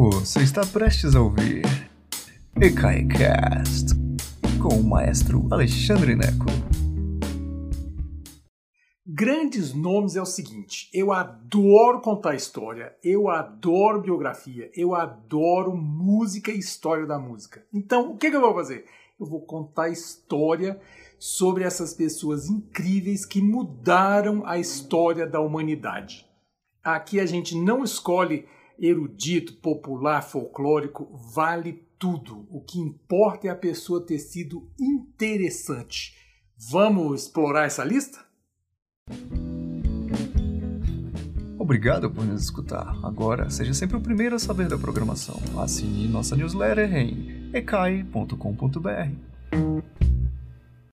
Você está prestes a ouvir EKAICAST com o maestro Alexandre Neco. Grandes nomes é o seguinte: eu adoro contar história, eu adoro biografia, eu adoro música e história da música. Então, o que, que eu vou fazer? Eu vou contar história sobre essas pessoas incríveis que mudaram a história da humanidade. Aqui a gente não escolhe erudito, popular, folclórico, vale tudo. O que importa é a pessoa ter sido interessante. Vamos explorar essa lista? Obrigado por nos escutar. Agora, seja sempre o primeiro a saber da programação. Assine nossa newsletter em ecai.com.br.